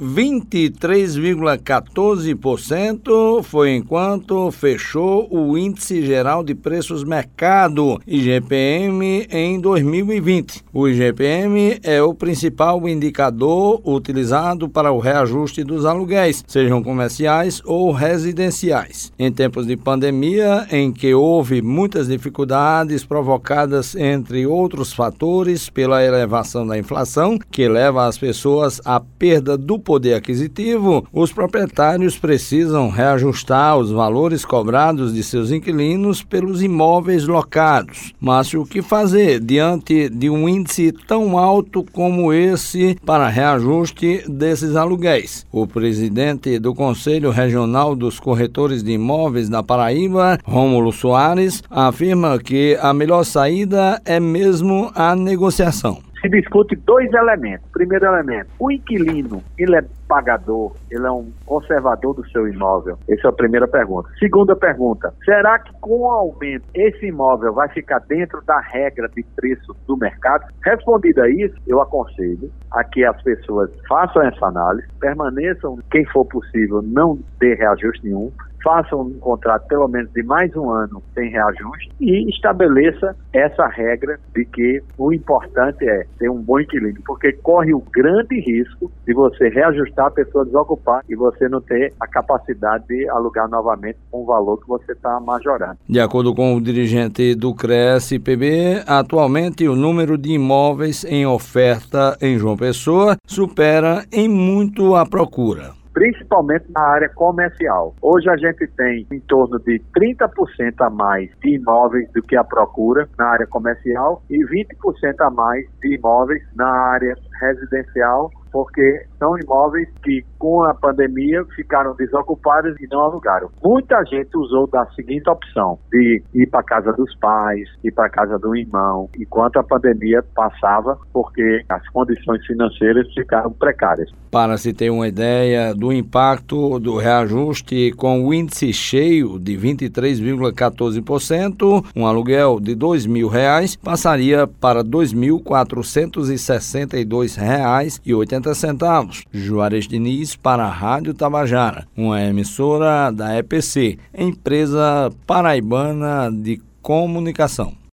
23,14% foi enquanto fechou o Índice Geral de Preços Mercado, IGPM, em 2020. O IGPM é o principal indicador utilizado para o reajuste dos aluguéis, sejam comerciais ou residenciais. Em tempos de pandemia, em que houve muitas dificuldades provocadas, entre outros fatores, pela elevação da inflação, que leva as pessoas à perda do poder aquisitivo, os proprietários precisam reajustar os valores cobrados de seus inquilinos pelos imóveis locados. Mas o que fazer diante de um índice tão alto como esse para reajuste desses aluguéis? O presidente do Conselho Regional dos Corretores de Imóveis da Paraíba, Rômulo Soares, afirma que a melhor saída é mesmo a negociação se discute dois elementos. Primeiro elemento, o inquilino, ele é pagador, ele é um conservador do seu imóvel? Essa é a primeira pergunta. Segunda pergunta, será que com o aumento esse imóvel vai ficar dentro da regra de preço do mercado? Respondido a isso, eu aconselho a que as pessoas façam essa análise, permaneçam, quem for possível, não dê reajuste nenhum, façam um contrato pelo menos de mais um ano sem reajuste e estabeleça essa regra de que o importante é ter um bom equilíbrio, porque corre o grande risco de você reajustar a pessoa desocupar e você não ter a capacidade de alugar novamente com o valor que você está majorando. De acordo com o dirigente do CRES-PB, atualmente o número de imóveis em oferta em João Pessoa supera em muito a procura principalmente na área comercial. Hoje a gente tem em torno de 30% a mais de imóveis do que a procura na área comercial e 20% a mais de imóveis na área residencial porque são imóveis que com a pandemia ficaram desocupados e não alugaram. Muita gente usou da seguinte opção, de ir para casa dos pais, ir para casa do irmão, enquanto a pandemia passava, porque as condições financeiras ficaram precárias. Para se ter uma ideia do impacto do reajuste com o índice cheio de 23,14%, um aluguel de R$ 2.000 passaria para R$ 2.462,80 centavos. Juarez Diniz para a Rádio Tabajara, uma emissora da EPC, empresa paraibana de comunicação.